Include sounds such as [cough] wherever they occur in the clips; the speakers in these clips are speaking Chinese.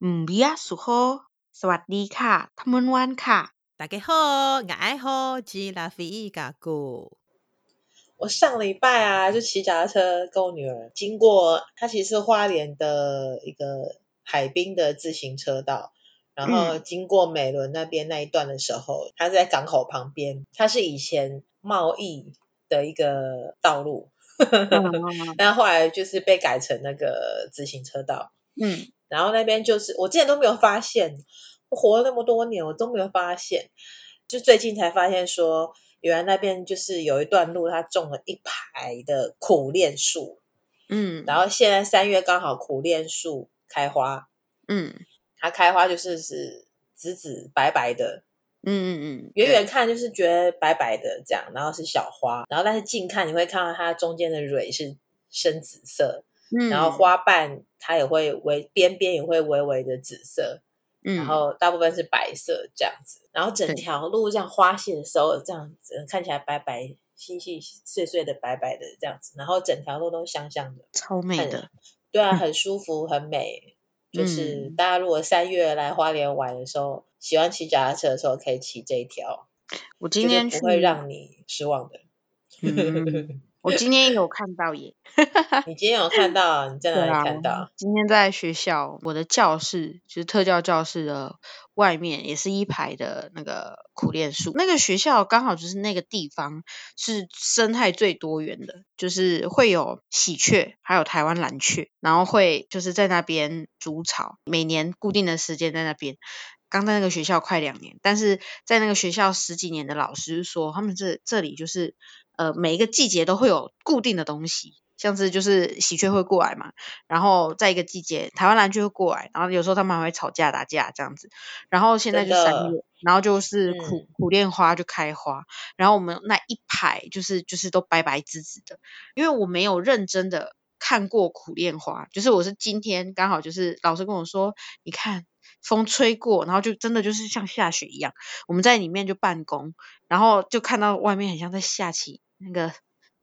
嗯，比亚苏吼，สวัสดีค่ะ，他们玩卡，大家好，我爱好吉拉菲伊嘎古。我上礼拜啊，就骑脚踏车跟我女儿经过，它其实是花莲的一个海滨的自行车道，然后经过美仑那边那一段的时候，它是在港口旁边，它是以前贸易的一个道路，[laughs] 但后来就是被改成那个自行车道，嗯。 然后那边就是我之前都没有发现，我活了那么多年，我都没有发现，就最近才发现说，原来那边就是有一段路，它种了一排的苦楝树，嗯，然后现在三月刚好苦楝树开花，嗯，它开花就是是紫紫白白的，嗯嗯嗯，远远看就是觉得白白的这样，然后是小花，然后但是近看你会看到它中间的蕊是深紫色。嗯，然后花瓣它也会微边边也会微微的紫色，嗯，然后大部分是白色这样子，然后整条路这样花谢的时候这样子看起来白白细细碎碎的白白的这样子，然后整条路都香香的，超美的，对啊，很舒服，很美。嗯、就是大家如果三月来花莲玩的时候，喜欢骑脚踏车的时候可以骑这一条，我今天不会让你失望的。[laughs] 嗯 [laughs] 我今天有看到耶，[laughs] 你今天有看到？你在哪里看到？啊、今天在学校，我的教室就是特教教室的外面，也是一排的那个苦楝树。那个学校刚好就是那个地方是生态最多元的，就是会有喜鹊，还有台湾蓝雀，然后会就是在那边筑巢，每年固定的时间在那边。刚在那个学校快两年，但是在那个学校十几年的老师说，他们这这里就是。呃，每一个季节都会有固定的东西，像是就是喜鹊会过来嘛，然后在一个季节，台湾蓝鹊会过来，然后有时候他们还会吵架打架这样子。然后现在就三月，然后就是苦、嗯、苦恋花就开花，然后我们那一排就是就是都白白紫紫的，因为我没有认真的看过苦恋花，就是我是今天刚好就是老师跟我说，你看。风吹过，然后就真的就是像下雪一样。我们在里面就办公，然后就看到外面很像在下起那个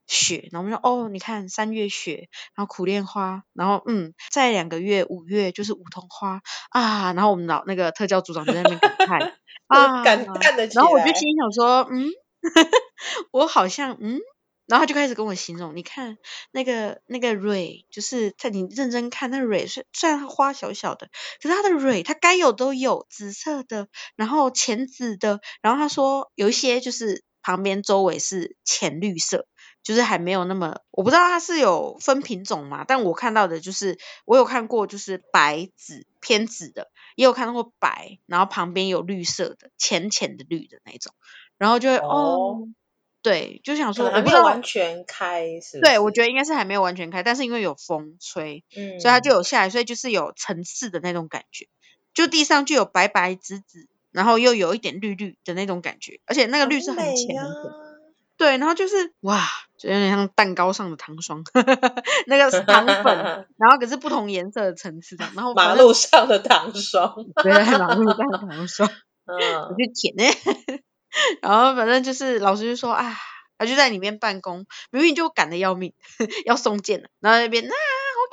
雪。然后我们说：“哦，你看三月雪，然后苦楝花，然后嗯，再两个月五月就是梧桐花啊。”然后我们老那个特教组长就在那边感叹 [laughs] 啊，[laughs] 感叹的。然后我就心想说：“嗯，[laughs] 我好像嗯。”然后他就开始跟我形容，你看那个那个蕊，就是在你认真看那蕊，虽虽然它花小小的，可是它的蕊它该有都有，紫色的，然后浅紫的，然后他说有一些就是旁边周围是浅绿色，就是还没有那么，我不知道它是有分品种嘛，但我看到的就是我有看过就是白紫偏紫的，也有看到过白，然后旁边有绿色的浅浅的绿的那种，然后就会哦。哦对，就想说，还没有完全开，是，是？对，我觉得应该是还没有完全开，但是因为有风吹，嗯，所以它就有下来，所以就是有层次的那种感觉，就地上就有白白紫紫，然后又有一点绿绿的那种感觉，而且那个绿是很浅的，啊，对，然后就是哇，就有点像蛋糕上的糖霜，[laughs] 那个是糖粉，[laughs] 然后可是不同颜色的层次的，然后马路上的糖霜，对，马路上的糖霜，[laughs] 嗯，我去舔呢。然后反正就是老师就说啊，他就在里面办公，明明就赶得要命，要送件了，然后那边啊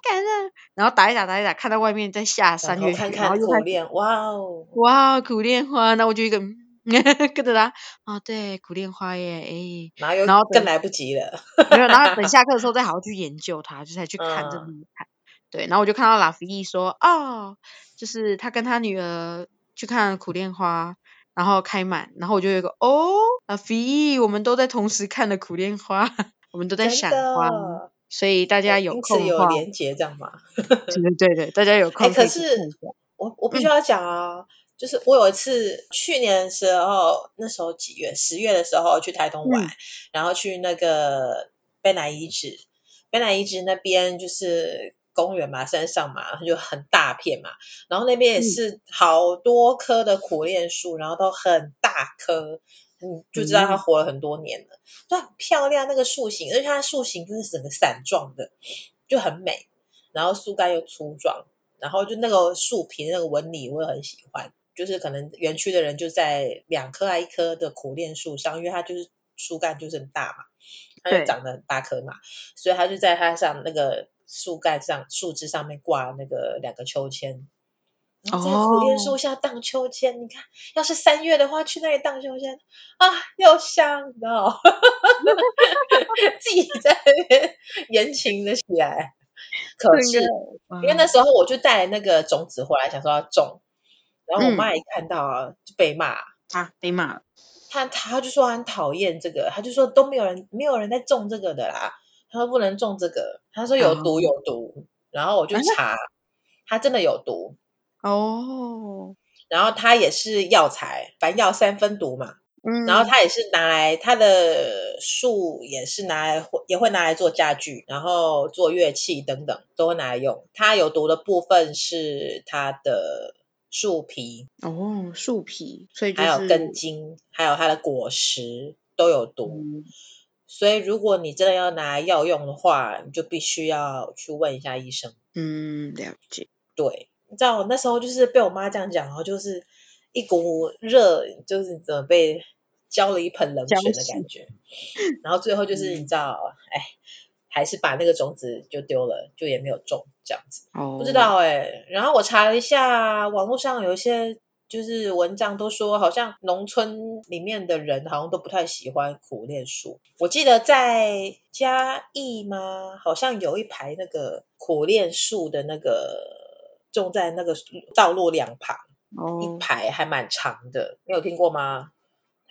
好赶啊，然后打一打打一打，看到外面在下三月雪，看看苦练，哇哦，哇苦练花，那我就一个 [laughs] 跟着他啊，对苦楝花耶，哎，然后更来不及了，没有，然后等 [laughs] 下课的时候再好好去研究它，就才去看这么一看，对，然后我就看到拉菲义说，哦，就是他跟他女儿去看苦楝花。然后开满，然后我就有一个哦，阿飞，我们都在同时看了苦楝花，[laughs] 我们都在赏花，所以大家有空有连接这样吗？[laughs] 对对对，大家有空。可是我我必须要讲啊，嗯、就是我有一次去年的时候，那时候几月？十月的时候去台东玩，嗯、然后去那个卑南遗址，卑南遗址那边就是。公园嘛，山上嘛，就很大片嘛，然后那边也是好多棵的苦楝树，嗯、然后都很大棵，嗯，就知道它活了很多年了，就、嗯、很漂亮那个树形，而且它的树形就是整个伞状的，就很美，然后树干又粗壮，然后就那个树皮那个纹理我也很喜欢，就是可能园区的人就在两棵还一棵的苦楝树上，因为它就是树干就是很大嘛，它就长得很大棵嘛，所以它就在它上那个。树干上、树枝上面挂那个两个秋千，然后在苦楝树下荡秋千，哦、你看，要是三月的话，去那里荡秋千啊，又香到，[laughs] 自己在那边言情的起来。可是，因为那时候我就带那个种子回来，想说要种，然后我妈一看到啊，就被骂。啊，被骂了。他他就说很讨厌这个，他就说都没有人没有人在种这个的啦，他说不能种这个，他说有毒有毒，然后我就查，他真的有毒哦，然后它也是药材，凡药三分毒嘛，嗯，然后它也是拿来它的树也是拿来也会拿来做家具，然后做乐器等等都会拿来用，它有毒的部分是它的。树皮。哦，树皮，所以、就是、还有根茎，还有它的果实都有毒，嗯、所以如果你真的要拿来药用的话，你就必须要去问一下医生。嗯，了解。对，你知道我那时候就是被我妈这样讲，然后就是一股热，就是怎么被浇了一盆冷水的感觉，然后最后就是你知道，哎、嗯。还是把那个种子就丢了，就也没有种这样子。哦，不知道哎、欸。然后我查了一下，网络上有一些就是文章都说，好像农村里面的人好像都不太喜欢苦楝树。我记得在嘉义吗？好像有一排那个苦楝树的那个种在那个道路两旁，哦、一排还蛮长的。你有听过吗？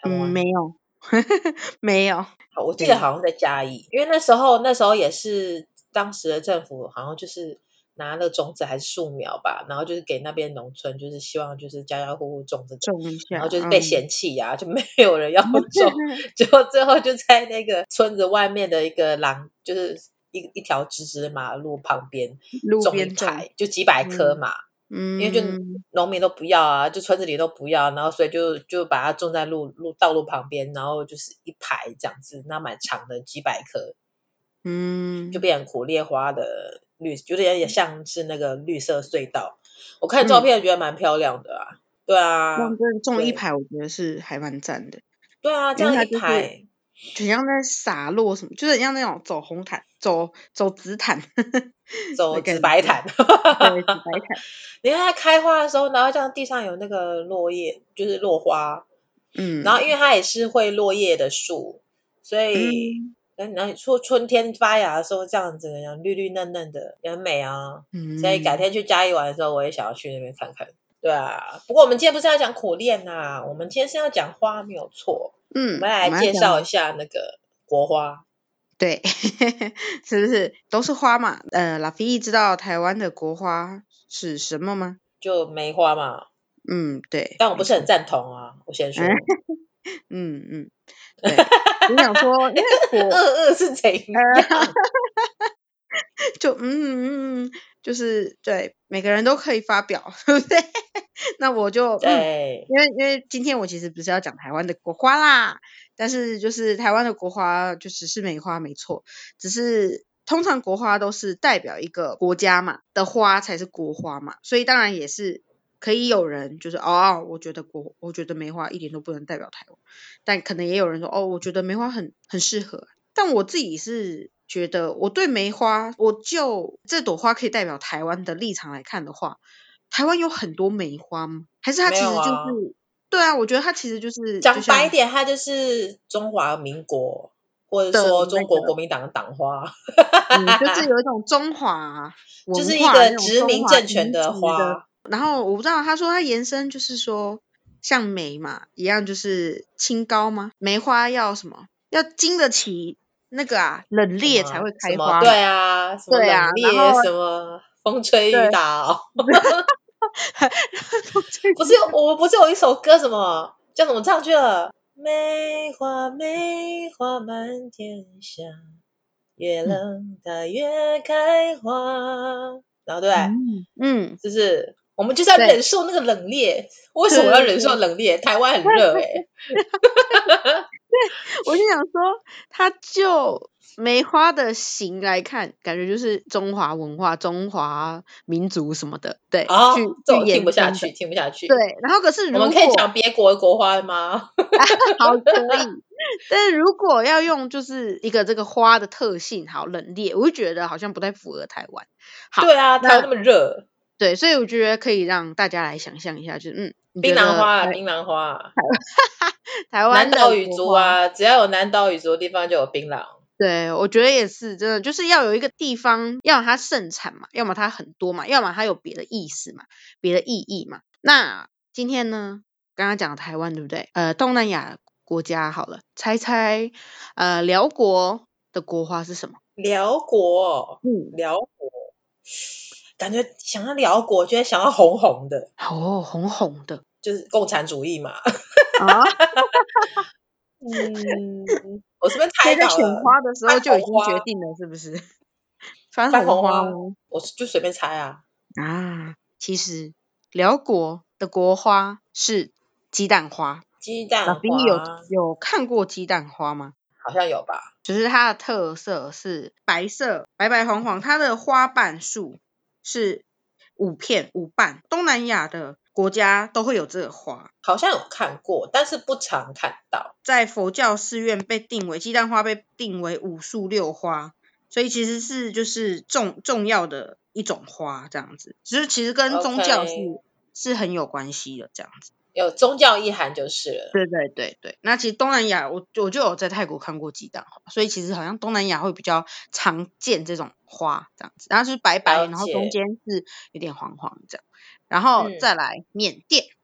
嗯，没有。[laughs] 没有，好，我记得好像在嘉义，因为那时候那时候也是当时的政府好像就是拿那个种子还是树苗吧，然后就是给那边农村，就是希望就是家家户户种这个，种一下，然后就是被嫌弃呀、啊，嗯、就没有人要种，[laughs] 结果最后就在那个村子外面的一个廊，就是一一条直直的马路旁边种一排，就几百棵嘛。嗯嗯，因为就农民都不要啊，就村子里都不要，然后所以就就把它种在路路道路旁边，然后就是一排这样子，那蛮长的几百棵，嗯，就变成苦楝花的绿，有点也像是那个绿色隧道。我看照片觉得蛮漂亮的啊，嗯、对啊，种了一排，我觉得是还蛮赞的。对啊，这样一排。就像在洒落什么，就是像那种走红毯、走走紫毯、[laughs] 走紫白毯，对，紫白毯。[laughs] 你看它开花的时候，然后这样地上有那个落叶，就是落花，嗯，然后因为它也是会落叶的树，所以，嗯，然后说春天发芽的时候，这样子样绿绿嫩嫩的，也很美啊。嗯，所以改天去嘉义玩的时候，我也想要去那边看看。对啊，不过我们今天不是要讲苦练呐，我们今天是要讲花，没有错。嗯，我们来介绍一下那个国花。对，[laughs] 是不是都是花嘛？呃，拉菲知道台湾的国花是什么吗？就梅花嘛。嗯，对。但我不是很赞同啊，我先说。嗯嗯。对，你想说，因为 [laughs] 国二二是怎样？[laughs] 就嗯嗯嗯，就是对，每个人都可以发表，对 [laughs] 不对？那我就对、嗯，因为因为今天我其实不是要讲台湾的国花啦，但是就是台湾的国花就只是梅花没错，只是通常国花都是代表一个国家嘛的花才是国花嘛，所以当然也是可以有人就是哦，我觉得国我觉得梅花一点都不能代表台湾，但可能也有人说哦，我觉得梅花很很适合，但我自己是。觉得我对梅花，我就这朵花可以代表台湾的立场来看的话，台湾有很多梅花吗？还是它其实就是？啊对啊，我觉得它其实就是讲白一点，它就是中华民国或者说中国国民党的党花，嗯，就 [laughs] 是有一种中华，[laughs] 就是一个殖民政权的花。然后我不知道，他说它延伸就是说像梅嘛一样，就是清高吗？梅花要什么？要经得起。那个啊，冷冽才会开花。对啊，什么冷冽，什么 [laughs] 风吹雨打哦。不是有，我们不是有一首歌，什么叫什么唱去了？梅花梅花满天下，越冷它越开花。然后对，嗯，就是我们就是要忍受那个冷冽。为什么要忍受冷冽？台湾很热哎。[laughs] 对，[laughs] 我就想说，他就梅花的形来看，感觉就是中华文化、中华民族什么的。对，哦，这我听不下去，听不下去。对，然后可是如果我们可以讲别国的国花吗？[laughs] 好，可以。但是如果要用就是一个这个花的特性，好冷冽，我就觉得好像不太符合台湾。好，对啊，台湾那么热。对，所以我觉得可以让大家来想象一下，就是嗯，槟榔花，槟榔花，台湾南岛语族啊，只要有南岛语族的地方就有槟榔。对，我觉得也是，真的就是要有一个地方，要么它盛产嘛，要么它很多嘛，要么它有别的意思嘛，别的意义嘛。那今天呢，刚刚讲台湾对不对？呃，东南亚国家好了，猜猜，呃，辽国的国花是什么？辽国，嗯，辽国，感觉想要辽国，觉得想要红红的，哦，红红的，就是共产主义嘛。啊，[laughs] 嗯，我这边猜到了。选花的时候就已经决定了，是不是？番红花，我就随便猜啊。啊，其实辽国的国花是鸡蛋花。鸡蛋花，有有看过鸡蛋花吗？好像有吧。就是它的特色是白色，白白黄黄，它的花瓣数是五片五瓣。东南亚的国家都会有这个花，好像有看过，但是不常看到。在佛教寺院被定为鸡蛋花，被定为五树六花，所以其实是就是重重要的一种花，这样子。就是其实跟宗教是 Okay. 是很有关系的，这样子。有宗教意涵就是了。对对对对，那其实东南亚，我我就有在泰国看过鸡蛋花，所以其实好像东南亚会比较常见这种花这样子，然后就是白白，然后中间是有点黄黄这样，然后再来缅甸，嗯、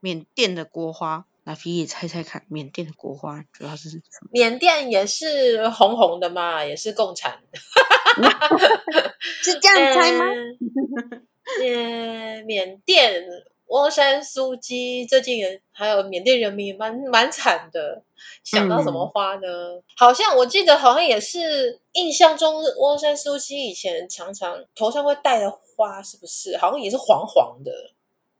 缅甸的国花，来菲也猜猜看，缅甸的国花主要是什么？缅甸也是红红的嘛，也是共产，[laughs] [laughs] 是这样猜吗？嗯，缅甸。翁山苏姬最近也还有缅甸人民蛮蛮惨的，想到什么花呢？嗯、好像我记得好像也是印象中翁山苏姬以前常常头上会戴的花是不是？好像也是黄黄的，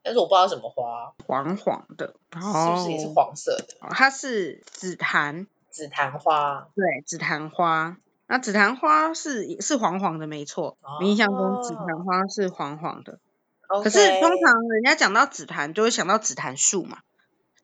但是我不知道什么花，黄黄的，是不是也是黄色的？哦、它是紫檀，紫檀花，对，紫檀花。那紫檀花是是黄黄的，没错，哦、印象中紫檀花是黄黄的。可是通常人家讲到紫檀，就会想到紫檀树嘛，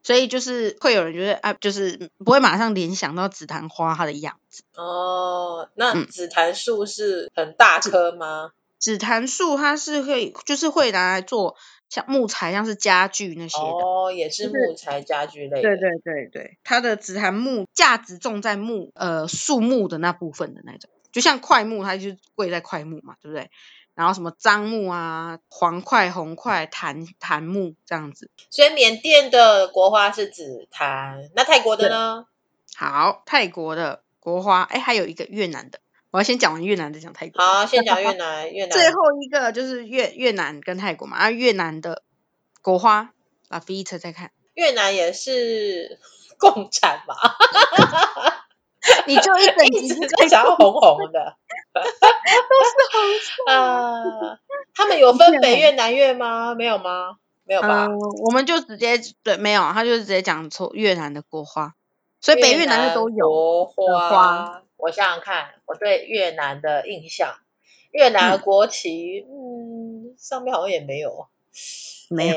所以就是会有人觉得啊，就是不会马上联想到紫檀花它的样子。哦，那紫檀树是很大棵吗？紫檀树它是会，就是会拿来做像木材，像是家具那些的。哦，也是木材家具类的。对对对对，它的紫檀木价值重在木呃树木的那部分的那种，就像块木，它就贵在块木嘛，对不对？然后什么樟木啊、黄块、红块、檀檀木这样子，所以缅甸的国花是紫檀，那泰国的呢？好，泰国的国花，哎，还有一个越南的，我要先讲完越南再讲泰国。好，先讲越 [laughs] 南，越南最后一个就是越越南跟泰国嘛，啊，越南的国花，把 V 车再看，越南也是 [laughs] 共产嘛，[laughs] [laughs] 你就一整集就想要红红的。都是红色啊！他们有分北越、南越吗？没有吗？没有吧？我们就直接对，没有，他就直接讲出越南的国花，所以北越、南越都有国花。我想想看，我对越南的印象，越南的国旗，嗯，上面好像也没有，没有。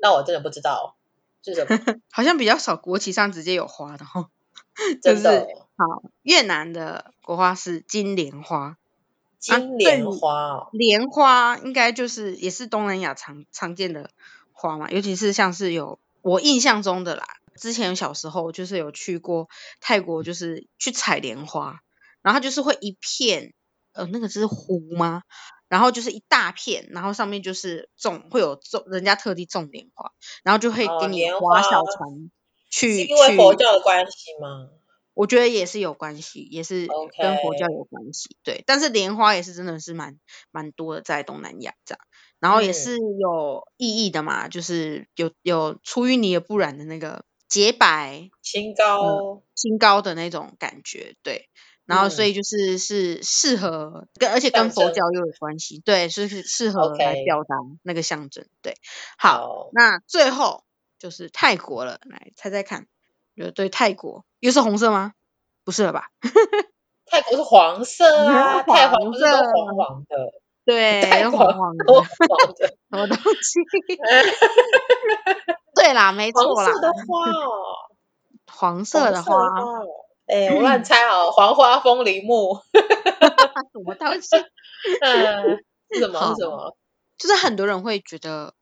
那我真的不知道是什么，[laughs] 好像比较少国旗上直接有花的哈，[laughs] 真的。好，越南的国花是金莲花，金莲花，莲花应该就是也是东南亚常常见的花嘛，尤其是像是有我印象中的啦，之前小时候就是有去过泰国，就是去采莲花，然后就是会一片，呃，那个是湖吗？然后就是一大片，然后上面就是种会有种人家特地种莲花，然后就会给你划小船去，因为佛教的关系吗？我觉得也是有关系，也是跟佛教有关系.对。但是莲花也是真的是蛮蛮多的，在东南亚这样，然后也是有意义的嘛，嗯、就是有有出淤泥而不染的那个洁白、清高、清、嗯、高的那种感觉，对。然后所以就是是适合跟，而且跟佛教又有关系，对，是适合来表达那个象征，对。好，好那最后就是泰国了，来猜猜看。就对泰国又是红色吗？不是了吧？[laughs] 泰国是黄色啊，泰黄不是都黄黄的？对，[laughs] 黄黄的，什么东西？[laughs] 对啦，没错啦。黄色的花哦，黄色的花。哎，我乱猜哦，黄花风铃木。什么东西？嗯，是什么？是什么？就是很多人会觉得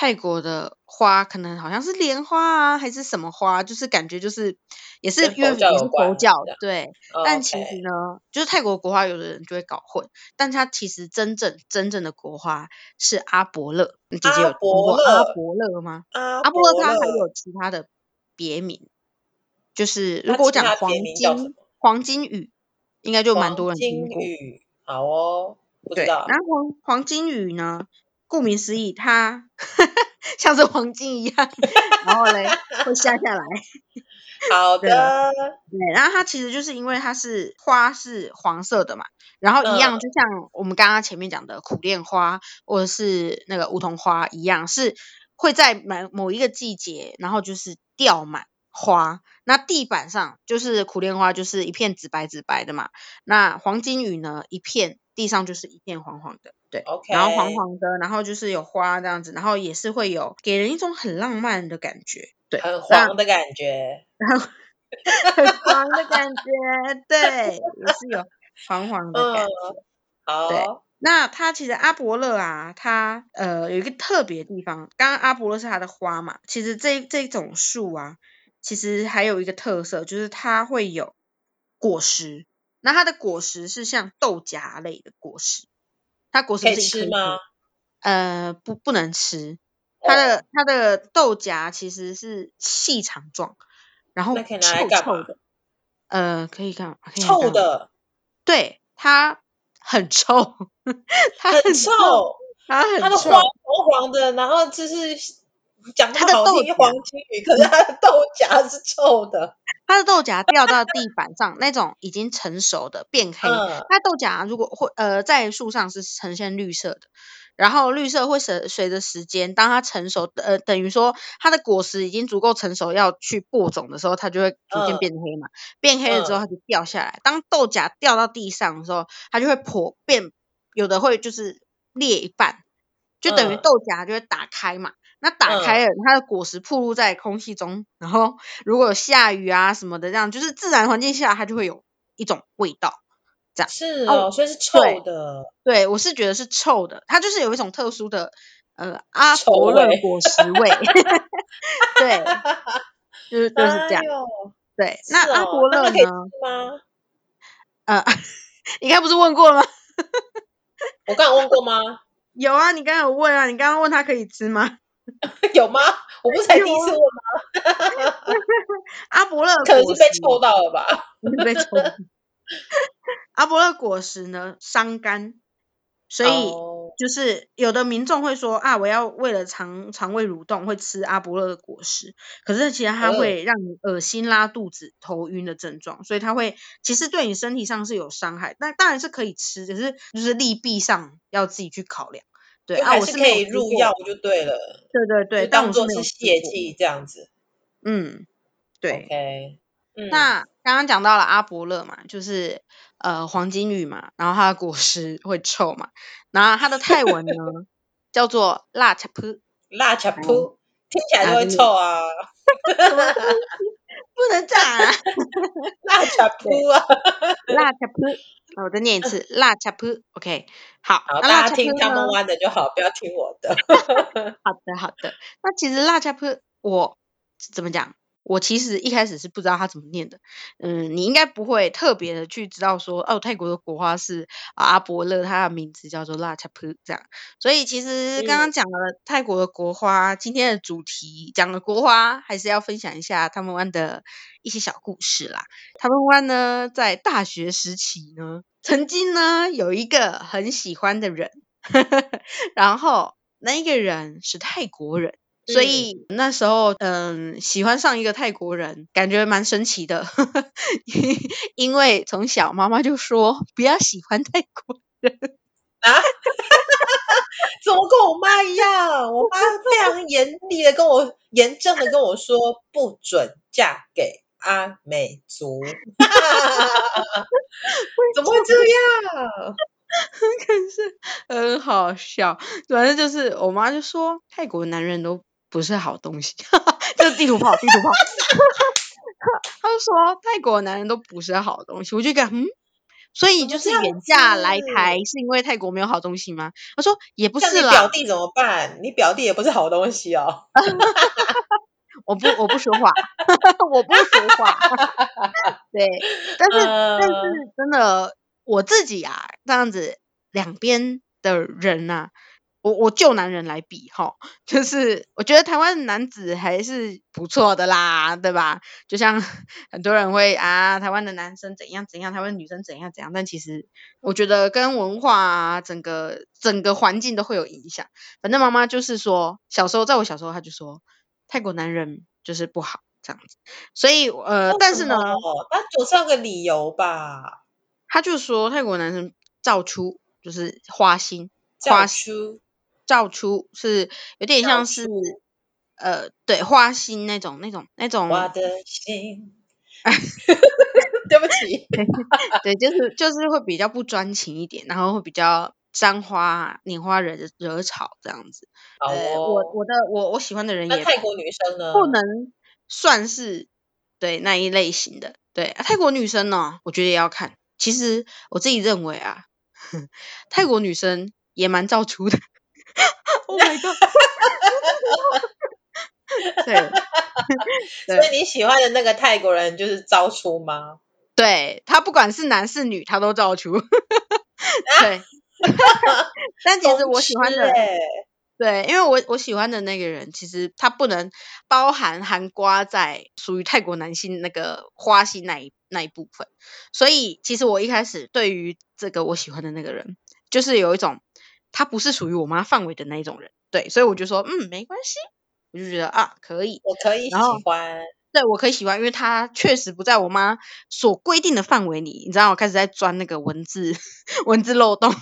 泰国的花可能好像是莲花啊，还是什么花，就是感觉就是也是因为也是佛教，对。哦、但其实呢，okay. 就是泰国国花，有的人就会搞混，但它其实真正真正的国花是阿伯勒。你姐姐有听过阿伯勒吗？阿伯勒它还有其他的别名，就是如果我讲黄金黄金雨，应该就蛮多人听过。好哦。对，然后黄黄金雨呢，顾名思义，它 [laughs] 像是黄金一样，然后嘞会下下来。[laughs] 好的对。对，然后它其实就是因为它是花是黄色的嘛，然后一样就像我们刚刚前面讲的苦楝花或者是那个梧桐花一样，是会在某某一个季节，然后就是掉满花。那地板上就是苦楝花，就是一片紫白紫白的嘛。那黄金雨呢，一片。地上就是一片黄黄的，对.然后黄黄的，然后就是有花这样子，然后也是会有给人一种很浪漫的感觉，对，很黄的感觉，[laughs] 然后很黄的感觉，对，也是有黄黄的感觉，对，那它其实阿伯勒啊，它呃有一个特别的地方，刚刚阿伯勒是它的花嘛，其实这这种树啊，其实还有一个特色，就是它会有果实。那它的果实是像豆荚类的果实，它果实是一颗一颗，可以吃吗？呃，不，不能吃。它的、哦、它的豆荚其实是细长状，然后臭臭的。呃，可以看，可以看臭的。对，它很臭，[laughs] 它很臭，它很臭，它的花黄黄的，然后就是。讲它的豆荚黄金鱼，可是它的豆荚是臭的。[laughs] 它的豆荚掉到地板上，那种已经成熟的变黑。嗯、它豆荚如果会呃在树上是呈现绿色的，然后绿色会随随着时间，当它成熟，呃等于说它的果实已经足够成熟要去播种的时候，它就会逐渐变黑嘛。嗯、变黑了之后，它就掉下来。当豆荚掉到地上的时候，它就会破变，有的会就是裂一半，就等于豆荚就会打开嘛。那打开了，它的果实暴露在空气中，嗯，然后如果有下雨啊什么的，这样就是自然环境下它就会有一种味道，这样是哦，所以是臭的。对，对我是觉得是臭的，它就是有一种特殊的呃阿勃勒果实味，[laughs] 对，[laughs] 就是就是这样。哎、对，哦，那阿勃勒呢？[laughs] 呃，你刚不是问过了吗？我刚刚问过吗？有啊，你刚刚有问啊，你刚刚问他可以吃吗？[laughs] 有吗？我不是才第一次问吗？[laughs] 阿伯勒可能是被抽到了吧？[laughs] 被抽。阿伯勒果实呢，伤肝，所以就是有的民众会说啊，我要为了肠肠胃蠕动会吃阿伯勒的果实，可是其实它会让你恶心、拉肚子、头晕的症状，所以它会其实对你身体上是有伤害。但当然是可以吃，只是就是利弊上要自己去考量。对啊，我是可以入药就对了。对对对，当做是泻剂这样子。嗯，对。Okay, 嗯、那刚刚讲到了阿伯勒嘛，就是呃黄金雨嘛，然后它的果实会臭嘛，然后它的泰文呢叫做辣恰噗，辣恰噗，听起来就会臭啊。[laughs] 不能这样啊，[laughs] 辣恰噗啊，[laughs] 辣恰噗。我再念一次，[laughs] 辣恰噗，OK，好，好，大家听他们玩的就好，不要听我的。好的，好的。那其实辣恰噗，我怎么讲？我其实一开始是不知道它怎么念的。嗯，你应该不会特别的去知道说，哦，泰国的国花是阿伯勒，它的名字叫做辣恰普这样。所以其实刚刚讲了泰国的国花，今天的主题讲了国花，还是要分享一下他们湾的一些小故事啦。他们湾呢，在大学时期呢，曾经呢有一个很喜欢的人，[laughs] 然后那一个人是泰国人。所以那时候，嗯，喜欢上一个泰国人，感觉蛮神奇的。[laughs] 因为从小妈妈就说不要喜欢泰国人啊，[laughs] 怎么跟我妈一样？我妈非常严厉的跟我，严正的跟我说，不准嫁给阿美族。[laughs] 怎么会这样？可是很好笑，反正就是我妈就说，泰国男人都。不是好东西，[laughs] 就是地图炮，地图炮。[laughs] 他就说泰国男人都不是好东西，我就感嗯，所以就是远嫁来台是因为泰国没有好东西吗？他说也不是啦。你表弟怎么办？你表弟也不是好东西哦。[laughs] 我不我不说话，我不说话。对，但是、呃、但是真的我自己啊，这样子两边的人呐、啊。我我就男人来比哈，就是我觉得台湾男子还是不错的啦，对吧？就像 [laughs] 很多人会啊，台湾的男生怎样怎样，台湾女生怎样怎样，但其实我觉得跟文化啊，整个整个环境都会有影响。反正妈妈就是说，小时候在我小时候，她就说泰国男人就是不好这样子，所以呃，但是呢，他总是要个理由吧？他就说泰国男生造出就是花心，花出。造出是有点像是呃，对花心那种那种那种。我的心，[laughs] 对不起，对，就是就是会比较不专情一点，然后会比较沾花拈花惹惹草这样子。哦、呃，我我的我我喜欢的人也泰国女生呢，不能算是对那一类型的。对、啊、泰国女生呢，我觉得也要看。其实我自己认为啊，[laughs] 泰国女生也蛮造出的。[laughs] Oh my god！[laughs] [laughs] 对，所以你喜欢的那个泰国人就是招出吗？对，他不管是男是女，他都招出。对，但其实我喜欢的，对，因为我我喜欢的那个人，其实他不能包含含瓜在属于泰国男性那个花心那一那一部分。所以其实我一开始对于这个我喜欢的那个人，就是有一种。他不是属于我妈范围的那一种人，对，所以我就说，嗯，没关系，我就觉得啊，可以，我可以。喜欢，对，我可以喜欢，因为他确实不在我妈所规定的范围里，你知道，我开始在钻那个文字文字漏洞，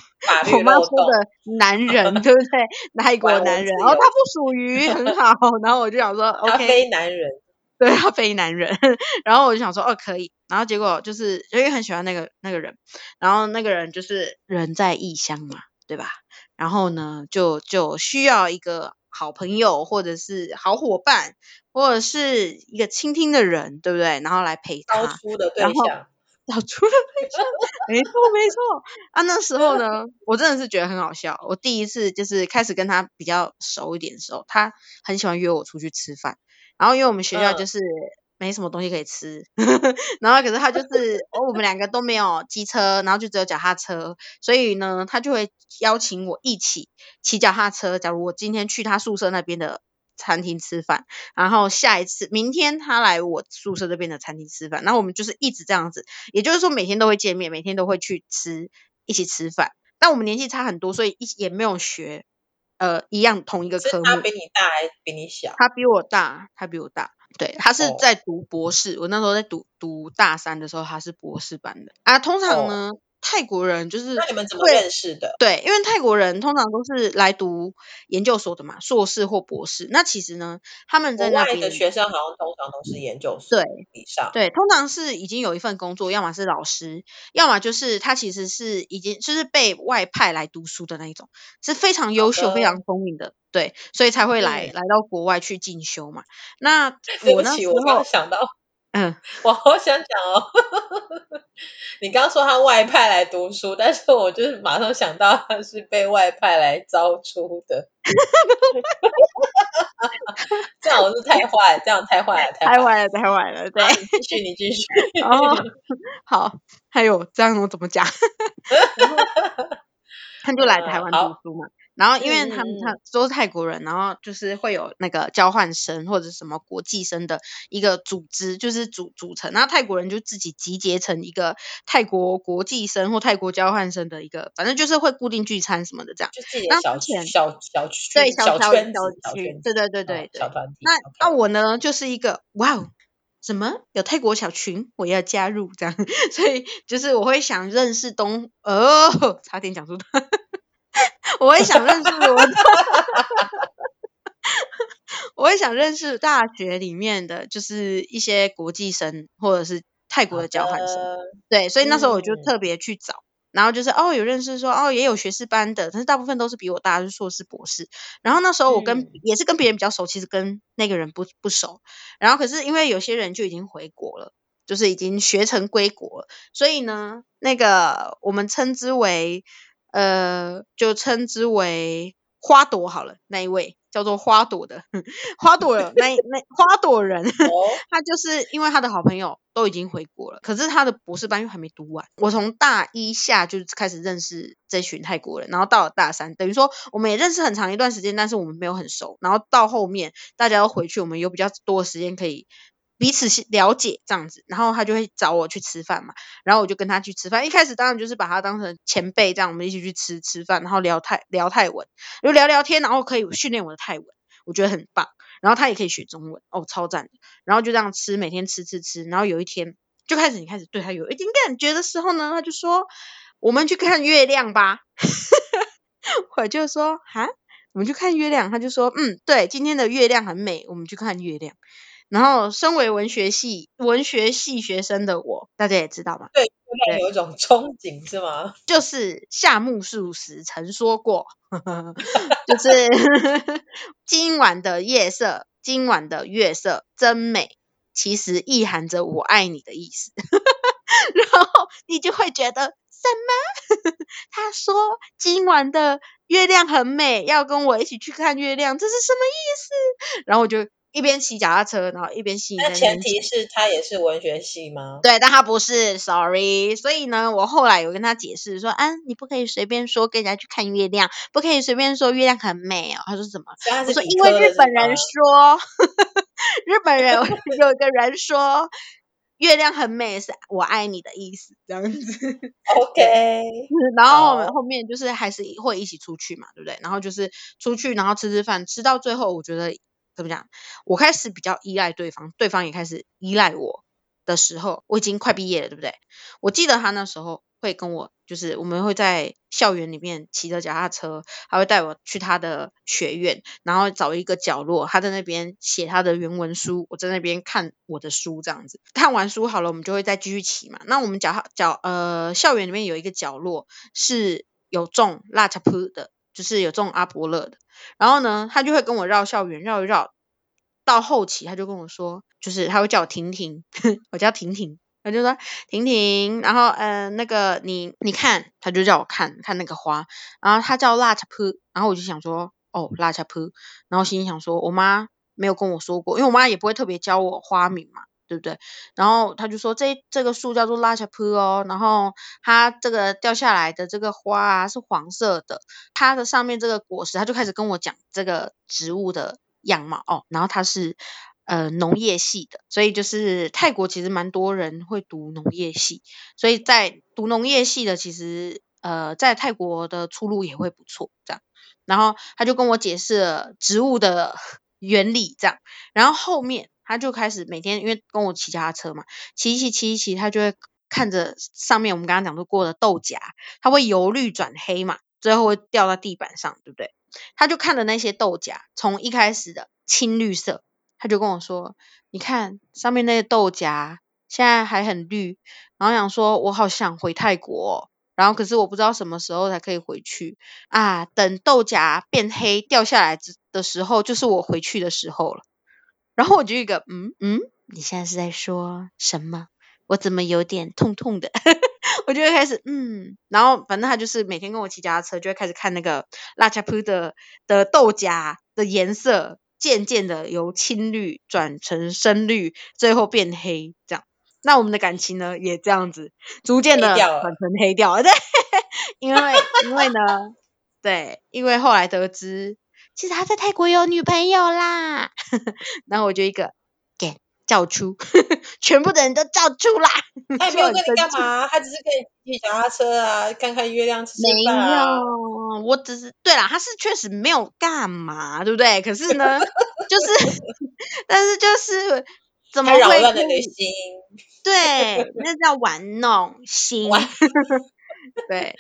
我妈说的男人，对不对？[laughs] 泰国男人，然后他不属于很好，然后我就想说，[laughs] OK，非男人，[laughs] 对，他非男人，然后我就想说，哦，可以，然后结果就是因为很喜欢那个那个人，然后那个人就是人在异乡嘛。对吧？然后呢，就就需要一个好朋友，或者是好伙伴，或者是一个倾听的人，对不对？然后来陪他。招出的对象。[laughs] 招出的对象。没错，没错。啊，那时候呢，我真的是觉得很好笑。我第一次就是开始跟他比较熟一点的时候，他很喜欢约我出去吃饭。然后因为我们学校就是。嗯没什么东西可以吃，[laughs] 然后可是他就是，哦，我们两个都没有机车，然后就只有脚踏车，所以呢，他就会邀请我一起骑脚踏车。假如我今天去他宿舍那边的餐厅吃饭，然后下一次明天他来我宿舍这边的餐厅吃饭，然后我们就是一直这样子，也就是说每天都会见面，每天都会去吃，一起吃饭。但我们年纪差很多，所以一也没有学，呃，一样同一个科目。他比你大还是比你小？他比我大，他比我大。对，他是在读博士。Oh. 我那时候在读读大三的时候，他是博士班的啊。通常呢，oh. 泰国人就是那你们怎么认识的？对，因为泰国人通常都是来读研究所的嘛，硕士或博士。那其实呢，他们在那边的学生好像通常都是研究所以上对。对，通常是已经有一份工作，要么是老师，要么就是他其实是已经就是被外派来读书的那一种，是非常优秀、非常聪明的。对，所以才会来、嗯、来到国外去进修嘛。那 [laughs] 我那时候我刚想到，嗯，[laughs] 我好想讲哦。你刚刚说他外派来读书，但是我就是马上想到他是被外派来招出的。这样我是太坏，这样太坏了，太坏了，太坏了。对，你继续，你继续。哦，好，还有这样我怎么讲？[laughs] [laughs] 他就来台湾读书嘛。然后，因为他们他都是泰国人，然后就是会有那个交换生或者什么国际生的一个组织，就是组组成。然后泰国人就自己集结成一个泰国国际生或泰国交换生的一个，反正就是会固定聚餐什么的这样。就自己的小圈小小区，对小小圈小圈，对对对对对。小团体。那那我呢，就是一个哇哦，什么有泰国小群，我要加入这样。[laughs] 所以就是我会想认识东哦，[laughs] 差点讲出他。我也想认识我，[laughs] 我也想认识大学里面的就是一些国际生或者是泰国的交换生，对，所以那时候我就特别去找，嗯、然后就是哦有认识说哦也有学士班的，但是大部分都是比我大，是硕士博士。然后那时候我跟、嗯、也是跟别人比较熟，其实跟那个人不不熟。然后可是因为有些人就已经回国了，就是已经学成归国了。所以呢，那个我们称之为呃，就称之为花朵好了，那一位。叫做花朵的 [laughs] 花朵 [laughs] 那那花朵人，[laughs] 他就是因为他的好朋友都已经回国了，可是他的博士班又还没读完。我从大一下就开始认识这群泰国人，然后到了大三，等于说我们也认识很长一段时间，但是我们没有很熟。然后到后面大家都回去，我们有比较多的时间可以。彼此了解这样子，然后他就会找我去吃饭嘛，然后我就跟他去吃饭。一开始当然就是把他当成前辈这样，我们一起去吃吃饭，然后聊泰聊泰文，就聊聊天，然后可以训练我的泰文，我觉得很棒。然后他也可以学中文，哦，超赞的。然后就这样吃，每天吃吃吃。然后有一天就开始你开始对他有一点感觉的时候呢，他就说我们去看月亮吧。[laughs] 我就说哈，我们去看月亮。他就说嗯，对，今天的月亮很美，我们去看月亮。然后，身为文学系文学系学生的我，大家也知道嘛，对，有一种憧憬是吗？[laughs] 就是夏目漱石曾说过，[laughs] 就是 [laughs] 今晚的夜色，今晚的月色真美，其实意含着我爱你的意思。然后你就会觉得什么？他说今晚的月亮很美，要跟我一起去看月亮，这是什么意思？然后我就。一边骑脚踏车，然后一边吸。那前提是他也是文学系吗？对，但他不是，sorry。所以呢，我后来有跟他解释说，啊，你不可以随便说跟人家去看月亮，不可以随便说月亮很美哦。他说什么？我说因为 [laughs] 日本人说，日本人有一个人说月亮很美，是我爱你的意思，这样子。OK。然后我们后面就是还是会一起出去嘛，对不对？然后就是出去，然后吃吃饭，吃到最后，我觉得。怎么讲？我开始比较依赖对方，对方也开始依赖我的时候，我已经快毕业了，对不对？我记得他那时候会跟我，就是我们会在校园里面骑着脚踏车，他会带我去他的学院，然后找一个角落，他在那边写他的原文书，我在那边看我的书，这样子。看完书好了，我们就会再继续骑嘛。那我们脚脚呃校园里面有一个角落是有种辣茶铺的。就是有这种阿伯乐的，然后呢，他就会跟我绕校园绕一绕，到后期他就跟我说，就是他会叫我婷婷，[laughs] 我叫婷婷，他就说婷婷，然后呃那个你你看，他就叫我看看那个花，然后他叫辣茶铺，然后我就想说哦辣茶铺，然后心里想说我妈没有跟我说过，因为我妈也不会特别教我花名嘛。对不对？然后他就说这这个树叫做拉恰铺哦，然后它这个掉下来的这个花啊是黄色的，它的上面这个果实，他就开始跟我讲这个植物的样貌哦，然后它是呃农业系的，所以就是泰国其实蛮多人会读农业系，所以在读农业系的其实呃在泰国的出路也会不错这样，然后他就跟我解释了植物的 [laughs] 原理这样，然后后面。他就开始每天，因为跟我骑脚踏车嘛，骑骑骑骑，他就会看着上面我们刚刚讲过的豆荚，它会由绿转黑嘛，最后会掉到地板上，对不对？他就看着那些豆荚，从一开始的青绿色，他就跟我说：“你看上面那些豆荚，现在还很绿。”然后想说：“我好想回泰国，然后可是我不知道什么时候才可以回去啊。等豆荚变黑掉下来的时候，就是我回去的时候了。”然后我就一个嗯嗯，你现在是在说什么？我怎么有点痛痛的？[laughs] 我就会开始嗯，然后反正他就是每天跟我骑脚踏车，就会开始看那个拉恰铺的的豆荚的颜色，渐渐的由青绿转成深绿，最后变黑，这样。那我们的感情呢，也这样子逐渐的转成黑掉了，[laughs] 对，因为因为呢，对，因为后来得知。其实他在泰国有女朋友啦，[laughs] 然后我就一个给叫出，[laughs] 全部的人都叫出啦。他没有跟你干嘛？他只是跟你骑脚踏车啊，看看月亮，吃吃饭啊。没有，我只是对啦，他是确实没有干嘛，对不对？可是呢，就是，但是就是怎么会扰乱了你的心？对，那叫玩弄心。[laughs] 对，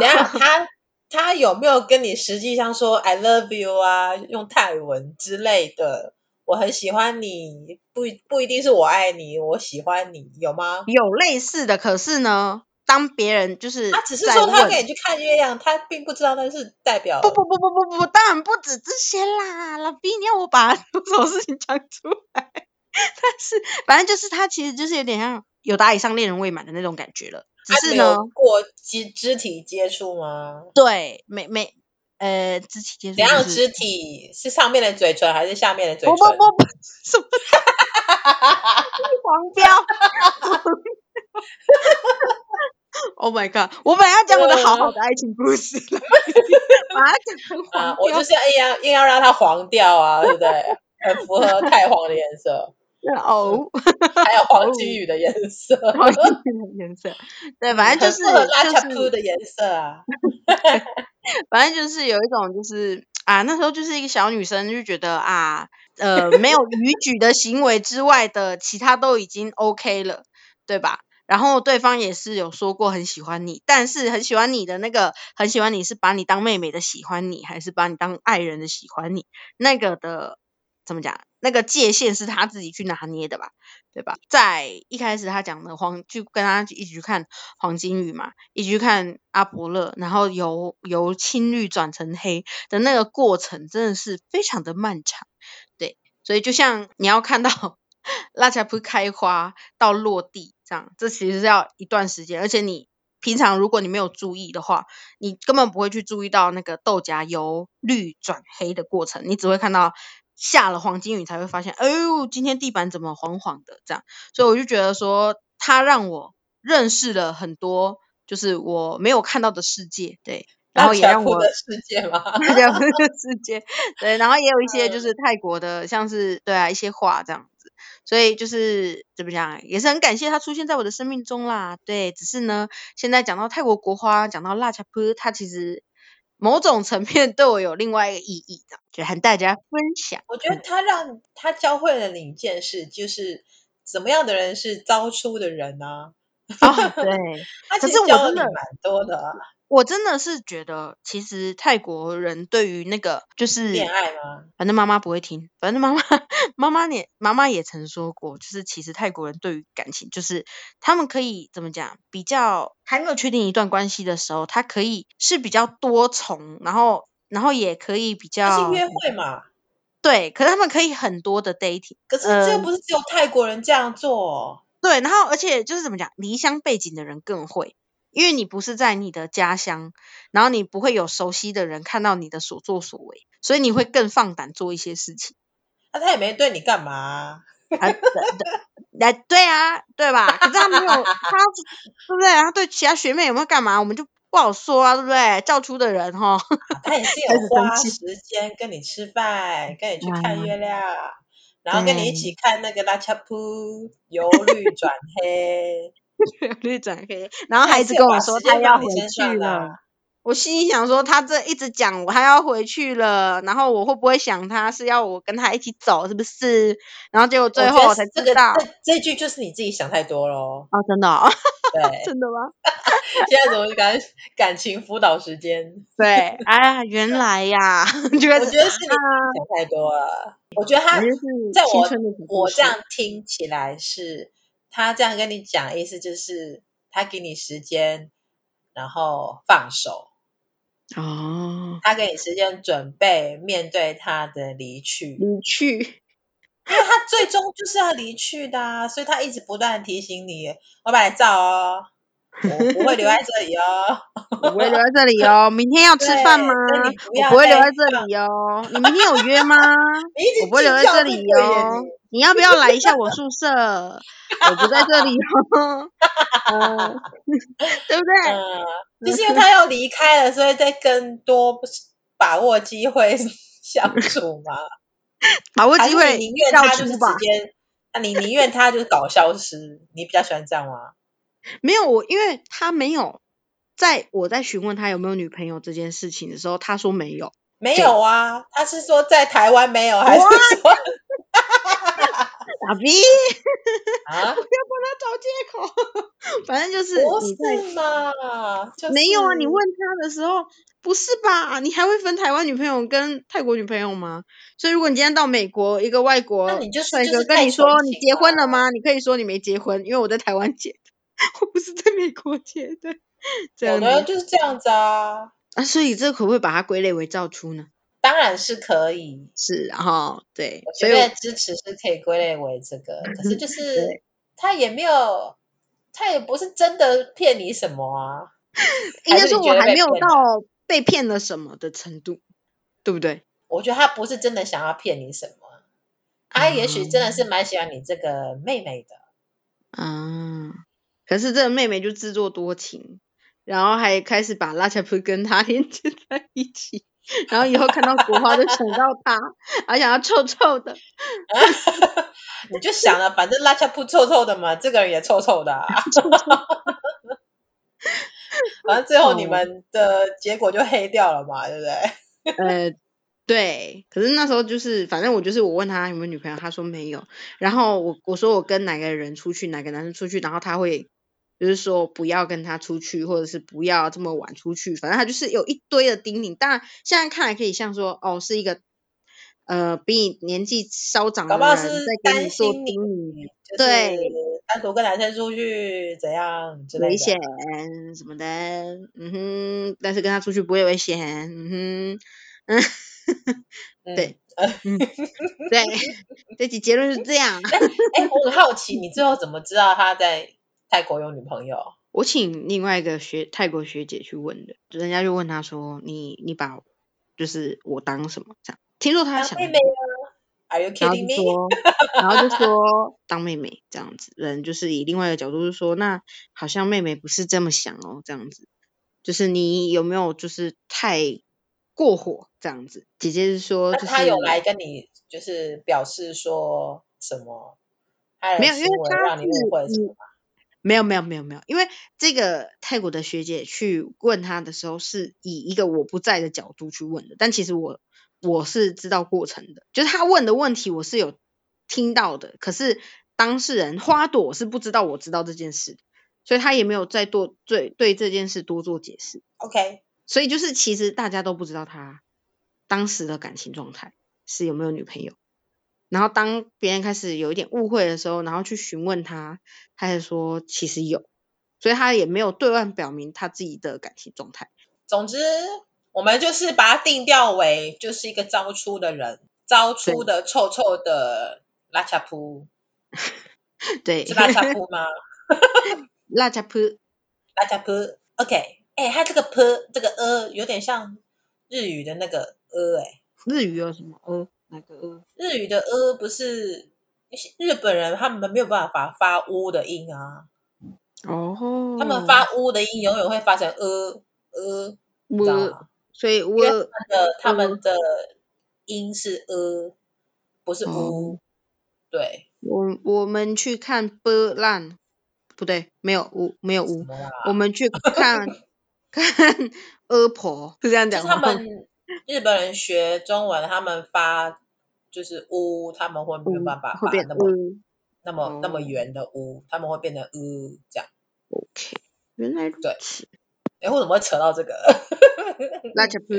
然后他。他有没有跟你实际上说 I love you 啊，用泰文之类的？我很喜欢你，不不一定是我爱你，我喜欢你，有吗？有类似的，可是呢，当别人就是他只是说他可以去看月亮，他并不知道那是代表。不不不不不不，当然不止这些啦，老毕，你要我把 [laughs] 这种事情讲出来？但是反正就是他其实就是有点像有达以上恋人未满的那种感觉了。只是呢，过肢肢体接触吗？对，没没呃，肢体接触。怎样肢体？是上面的嘴唇还是下面的嘴唇？不不不不，什么？[laughs] [laughs] 黄标。Oh my god！我本来要讲我的好好的爱情故事了，[laughs] 把它讲成黄啊！我就是要硬要硬要让它黄掉啊，对不对？很符合太黄的颜色。[laughs] 哦，还有黄金雨的颜色，[laughs] 黄金雨的颜色。对，反正就是拉恰铺的颜色啊。[laughs] 反正就是有一种，就是啊，那时候就是一个小女生，就觉得啊，呃，没有逾矩的行为之外的，其他都已经 OK 了，对吧？然后对方也是有说过很喜欢你，但是很喜欢你的那个很喜欢你是把你当妹妹的喜欢你，还是把你当爱人的喜欢你？那个的怎么讲？那个界限是他自己去拿捏的吧，对吧？在一开始他讲的黄，就跟他一起去看黄金雨嘛，一起去看阿勃勒，然后由由青绿转成黑的那个过程，真的是非常的漫长。对，所以就像你要看到拉恰铺开花到落地这样，这其实是要一段时间，而且你平常如果你没有注意的话，你根本不会去注意到那个豆荚由绿转黑的过程，你只会看到。下了黄金雨才会发现，哎呦，今天地板怎么黄黄的？这样，所以我就觉得说，它让我认识了很多，就是我没有看到的世界，对，然后也让我的世界嘛，大家的世界，[laughs] 对，然后也有一些就是泰国的，像是对啊一些画这样子，所以就是怎么讲，也是很感谢它出现在我的生命中啦，对，只是呢，现在讲到泰国国花，讲到辣恰铺，它其实。某种层面对我有另外一个意义的，就和大家分享。我觉得他让他教会了你一件事，就是怎么样的人是糟出的人呢？啊？哦，对，[laughs] 他其实教了你蛮多的。我真的是觉得，其实泰国人对于那个就是恋爱吗？反正妈妈不会听，反正妈妈 [laughs] 妈妈也妈妈也曾说过，就是其实泰国人对于感情，就是他们可以怎么讲，比较还没有确定一段关系的时候，他可以是比较多重，然后然后也可以比较是约会嘛？对，可是他们可以很多的 dating，可是这不是只有泰国人这样做，嗯，对，然后而且就是怎么讲，离乡背景的人更会。因为你不是在你的家乡，然后你不会有熟悉的人看到你的所作所为，所以你会更放胆做一些事情。那、啊、他也没对你干嘛、啊？啊，对，对，啊，对吧？可是他没有，[laughs] 他对不对？他对其他学妹有没有干嘛？我们就不好说啊，对不对？教出的人哈、他也是有花时间跟你吃饭，跟你去看月亮，嗯、然后跟你一起看那个拉恰铺由绿转黑。[laughs] 绿转黑，然后孩子跟我说他要回去了。我心里想说，他这一直讲我还要回去了，然后我会不会想他是要我跟他一起走，是不是？然后结果最后我才知道，这个、这，这句就是你自己想太多了。哦，真的、哦？对，[laughs] 真的吗？现在怎么感感情辅导时间？[laughs] 对，哎呀，原来呀，我觉得是你想太多了。我觉得他在我我这样听起来是。他这样跟你讲，意思就是他给你时间，然后放手。哦。他给你时间准备面对他的离去。离去。[laughs] 因为他最终就是要离去的啊，所以他一直不断提醒你：我把你照哦，我不会留在这里哦，[laughs] 我不会留在这里哦。明天要吃饭吗？[laughs] 我不会留在这里哦。你明天有约吗？我不会留在这里哦。你要不要来一下我宿舍？我不在这里哦，[laughs] 嗯、对不对？嗯，就是因为他要离开了，所以再更多把握机会相处嘛。把握机会，宁愿他就是直接，那你宁愿他就是搞消失？你比较喜欢这样吗？没有我，因为他没有在我在询问他有没有女朋友这件事情的时候，他说没有，没有啊，他是说在台湾没有，还是说？[laughs] 傻逼 [laughs] 啊！不要帮他找借口，反正就是不是嘛、就是？没有啊！你问他的时候，不是吧？你还会分台湾女朋友跟泰国女朋友吗？所以如果你今天到美国，一个外国帅哥跟你说你结婚了吗？你可以说你没结婚，因为我在台湾结的，[laughs] 我不是在美国结的。这样的就是这样子啊！啊，所以这可不可以把它归类为造出呢？当然是可以，是，然后对，我觉得支持是可以归类为这个，可是就 [laughs] 是他也没有，他也不是真的骗你什么啊，[laughs] 应该说我还没有到被骗了什么的程度，对不对？我觉得他不是真的想要骗你什么，他也许真的是蛮喜欢你这个妹妹的，嗯，可是这个妹妹就自作多情。然后还开始把拉恰普跟他 [laughs] 连接在一起，然后以后看到 [laughs] 国花就想到他，还想要臭臭的。[laughs] 你就想了，反正拉恰普臭臭的嘛，这个人也臭臭的，啊。反正最后你们的结果就黑掉了嘛，对不对？呃，对。可是那时候就是，反正我就是我问他有没有女朋友，他说没有。然后我我说我跟哪个人出去，哪个男生出去，然后他会。就是说不要跟他出去，或者是不要这么晚出去，反正他就是有一堆的叮咛。当然现在看来可以像说，哦，是一个呃比你年纪稍长的人在给你做叮咛，对，单独跟男生出去怎样危险什么的，嗯哼，但是跟他出去不会危险，嗯哼，[laughs] 嗯，对，嗯，对，[laughs] 这集结论是这样。哎，我很好奇，你最后怎么知道他在？泰国有女朋友，我请另外一个学泰国学姐去问的，人家就问他说：“你你把就是我当什么？”这样听说他想妹妹啊，Are you kidding me？然后就说 [laughs] 当妹妹这样子，人就是以另外一个角度就说，那好像妹妹不是这么想哦，这样子，就是你有没有就是太过火这样子？姐姐是说，就是，他有来跟你就是表示说什么？没有，因为他让你误会？没有没有没有没有，因为这个泰国的学姐去问他的时候，是以一个我不在的角度去问的，但其实我我是知道过程的，就是他问的问题我是有听到的，可是当事人花朵是不知道我知道这件事，所以他也没有再多对对这件事多做解释。OK，所以就是其实大家都不知道他当时的感情状态是有没有女朋友。然后当别人开始有一点误会的时候，然后去询问他，他还说其实有，所以他也没有对外表明他自己的感情状态。总之，我们就是把它定调为就是一个招出的人，招出的臭臭的拉恰扑。[laughs] 对，是拉恰扑吗？拉恰扑，[laughs] 拉恰扑。OK，哎，他这个 p 这个呃有点像日语的那个呃，哎，日语有什么呃？那个日语的呃不是日本人，他们没有办法发乌的音啊。哦，他们发乌的音永远会发成呃呃，你知道吗？所以我的他们的音是呃，不是乌。对，我我们去看波浪，不对，没有乌，没有乌。我们去看 [laughs] 看阿婆，是这样讲吗？日本人学中文，他们发就是乌，他们会没有办法发那么那么那么圆的乌，他们会变成呃这样。OK，原来对。哎，为什么会扯到这个？拉恰普。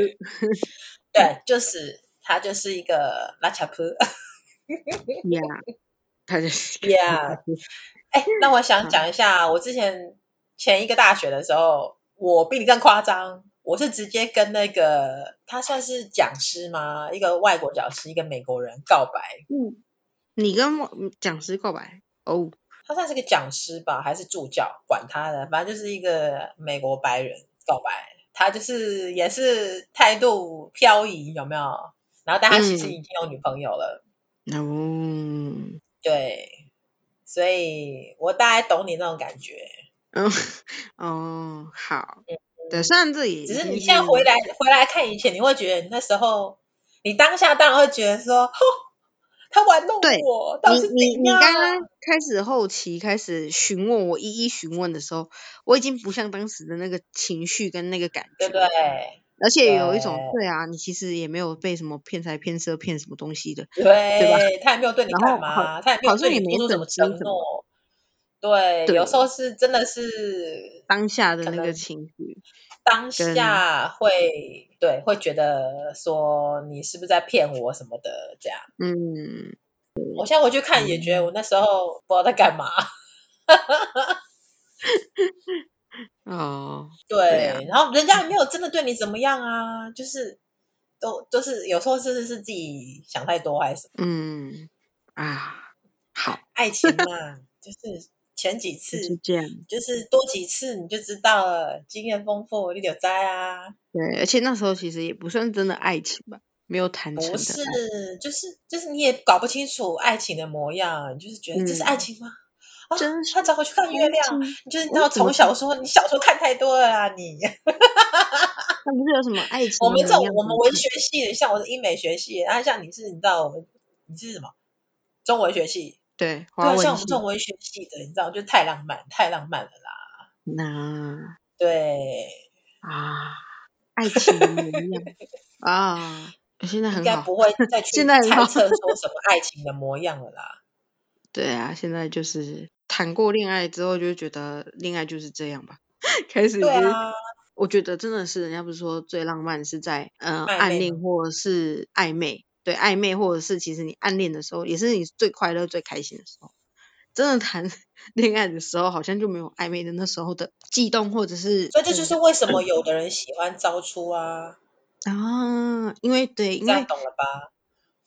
[laughs] 对，就是他就是一个拉恰普。Yeah，[laughs] 他就是 Yeah。哎，那我想讲一下，我之前前一个大学的时候，我比你更夸张。我是直接跟那个他算是讲师吗？一个外国讲师，一个美国人告白。嗯，你跟讲师告白？哦，他算是个讲师吧，还是助教？管他的，反正就是一个美国白人告白。他就是也是态度漂移，有没有？然后但他其实已经有女朋友了。嗯，对，所以我大概懂你那种感觉。嗯，[laughs] 哦，好。嗯对，虽然这也只是你现在回来回来看以前，你会觉得那时候你当下当然会觉得说，他玩弄我。对，你你你刚刚开始后期开始询问我，一一询问的时候，我已经不像当时的那个情绪跟那个感觉，对对。而且有一种对，对啊，你其实也没有被什么骗财骗色骗什么东西的，对，对吧？他也没有对你干嘛，他也没有对你做出什么承诺。对，对，有时候是真的是当下的那个情绪，当下会对会觉得说你是不是在骗我什么的这样。嗯，我现在回去看也觉得我那时候不知道在干嘛。[laughs] 哦，对，对啊，然后人家也没有真的对你怎么样啊，就是都都是有时候是是自己想太多还是什么？嗯啊，好，爱情嘛，就是前几次是这样，就是多几次你就知道了，经验丰富，你就摘啊。对，而且那时候其实也不算真的爱情吧，没有谈成的。不是，就是就是你也搞不清楚爱情的模样，你就是觉得这是爱情吗？嗯啊、真是他找我去看月亮，你就是你知道从小说，你小说看太多了啊你。[laughs] 那不是有什么爱情？我们这种我们文学系的，像我是英美学系，然后像你是，你知道我们你是什么？中文学系。对，对，像我们这种文学系的，你知道就太浪漫，太浪漫了啦。那对啊，爱情的模样啊，现在应该不会再去猜测说什么爱情的模样了啦。对啊，现在就是谈过恋爱之后，就觉得恋爱就是这样吧。[laughs] 开始，对啊，我觉得真的是人家不是说最浪漫是在呃暗恋或者是暧昧，对暧昧或者是其实你暗恋的时候，也是你最快乐最开心的时候。真的谈 [laughs] 恋爱的时候，好像就没有暧昧的那时候的悸动或者是。所以这就是为什么有的人喜欢招出啊啊，因为对，因为懂了吧？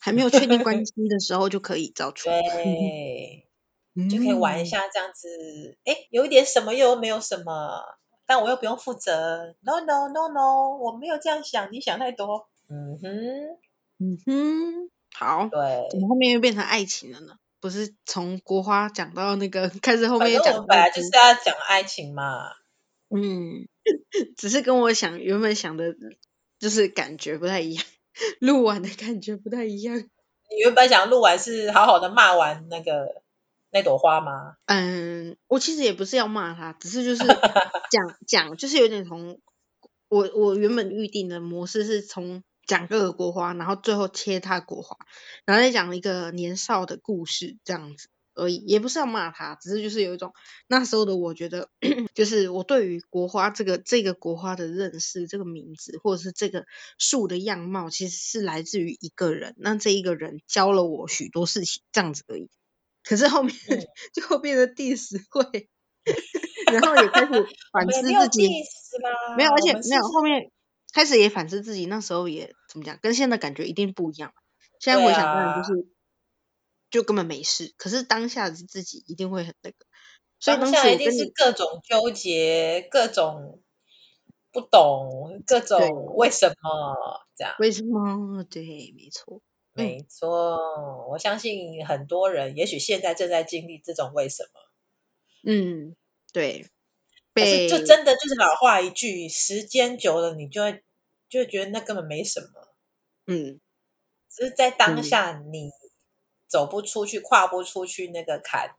还没有确定关系的时候 [laughs] 就可以招出，对，[laughs] 嗯、就可以玩一下这样子。哎，有一点什么又没有什么，但我又不用负责。No no no no，我没有这样想，你想太多。嗯哼，嗯哼，好。对，怎么后面又变成爱情了呢？不是从国花讲到那个开始，后面又讲。我们本来就是要讲爱情嘛。嗯，[laughs] 只是跟我想原本想的，就是感觉不太一样。录完的感觉不太一样。你原本想录完是好好的骂完那个那朵花吗？嗯，我其实也不是要骂他，只是就是 [laughs] 讲讲，就是有点从我我原本预定的模式是从讲各个国花，然后最后切他国花，然后再讲一个年少的故事这样子。而已，也不是要骂他，只是就是有一种那时候的我觉得，[clears throat] 就是我对于国花这个这个国花的认识，这个名字或者是这个树的样貌，其实是来自于一个人。那这一个人教了我许多事情，这样子而已。可是后面 [laughs] 就变成第十会，[laughs] 然后也开始反思自己，没有，而且没有后面开始也反思自己，那时候也怎么讲，跟现在感觉一定不一样。现在回想当然就是。就根本没事，可是当下的自己一定会很那个，所以当下一定是各种纠结，各种不懂，各种为什么这样？为什么？对，没错，没错，嗯，我相信很多人也许现在正在经历这种为什么。嗯，对，就真的就是老话一句，时间久了，你就会就会觉得那根本没什么。嗯，只是在当下你。走不出去，跨不出去那个坎，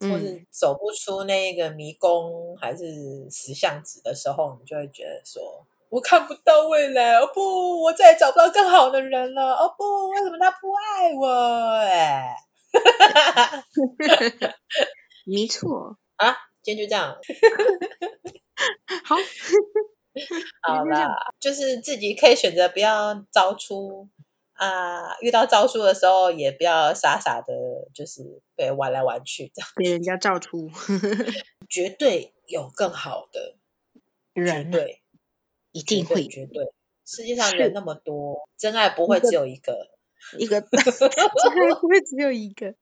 或是走不出那个迷宫，还是石像子的时候，你就会觉得说，我看不到未来，哦不，我再也找不到更好的人了，哦不，为什么他不爱我？哎，[laughs] 没错啊，今天就这样，[laughs] 好，[laughs] 好啦，就是自己可以选择不要招出。啊，遇到招数的时候，也不要傻傻的，就是被玩来玩去这样。给人家招出，[laughs] 绝对有更好的人，绝对一定会，绝对。世界上人那么多，真爱不会只有一个，一个真爱不会只有一个，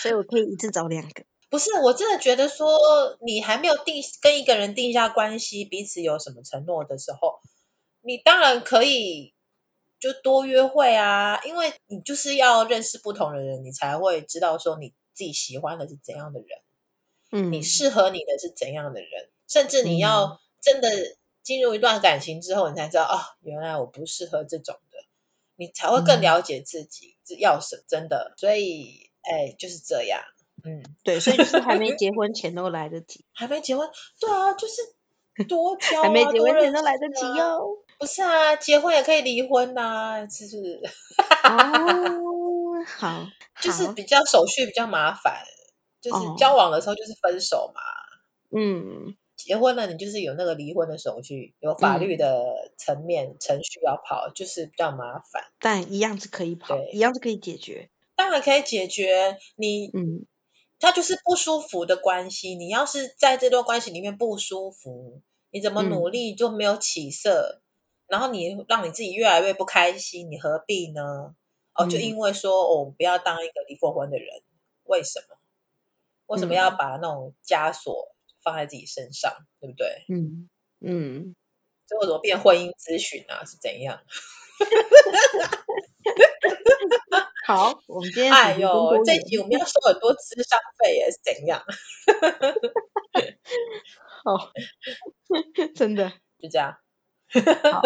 所以我可以一次找两个。不是，我真的觉得说，你还没有定跟一个人定下关系，彼此有什么承诺的时候，你当然可以。就多约会啊，因为你就是要认识不同的人，你才会知道说你自己喜欢的是怎样的人，嗯，你适合你的是怎样的人，甚至你要真的进入一段感情之后，你才知道哦，原来我不适合这种的，你才会更了解自己要什么，真的，所以哎，就是这样，嗯，对，所以就是还没结婚前都来得及，[laughs] 还没结婚，对啊，就是多交、啊，还没结婚前都来得及哟。不是啊，结婚也可以离婚呐、啊，是不是？[laughs] 哦，好，就是比较手续比较麻烦，就是交往的时候就是分手嘛。嗯，结婚了你就是有那个离婚的手续，有法律的层面、嗯、程序要跑，就是比较麻烦。但一样是可以跑，一样是可以解决。当然可以解决，你嗯，它就是不舒服的关系。你要是在这段关系里面不舒服，你怎么努力就没有起色。然后你让你自己越来越不开心，你何必呢？哦，就因为说，嗯、哦，我不要当一个离过婚的人，为什么？为什么要把那种枷锁放在自己身上，嗯、对不对？嗯嗯，最后怎么变婚姻咨询啊？是怎样？[laughs] 好，我们今天哎呦，这集我们要收很多智商费耶，是怎样？[laughs] 好，真的就这样。好，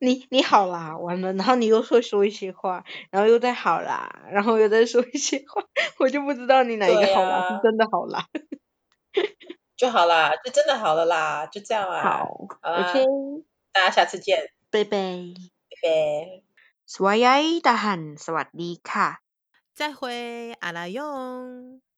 你你好啦，完了，然后你又会说一些话，然后又再好啦，然后又再说一些话，我就不知道你哪一个好啦，啊、是真的好啦，就好啦，就真的好了啦，就这样啦。好，好啦，OK，大家下次见，拜拜，拜拜。 สวัสดีทหารสวัสดีค่ะ再会，阿拉勇。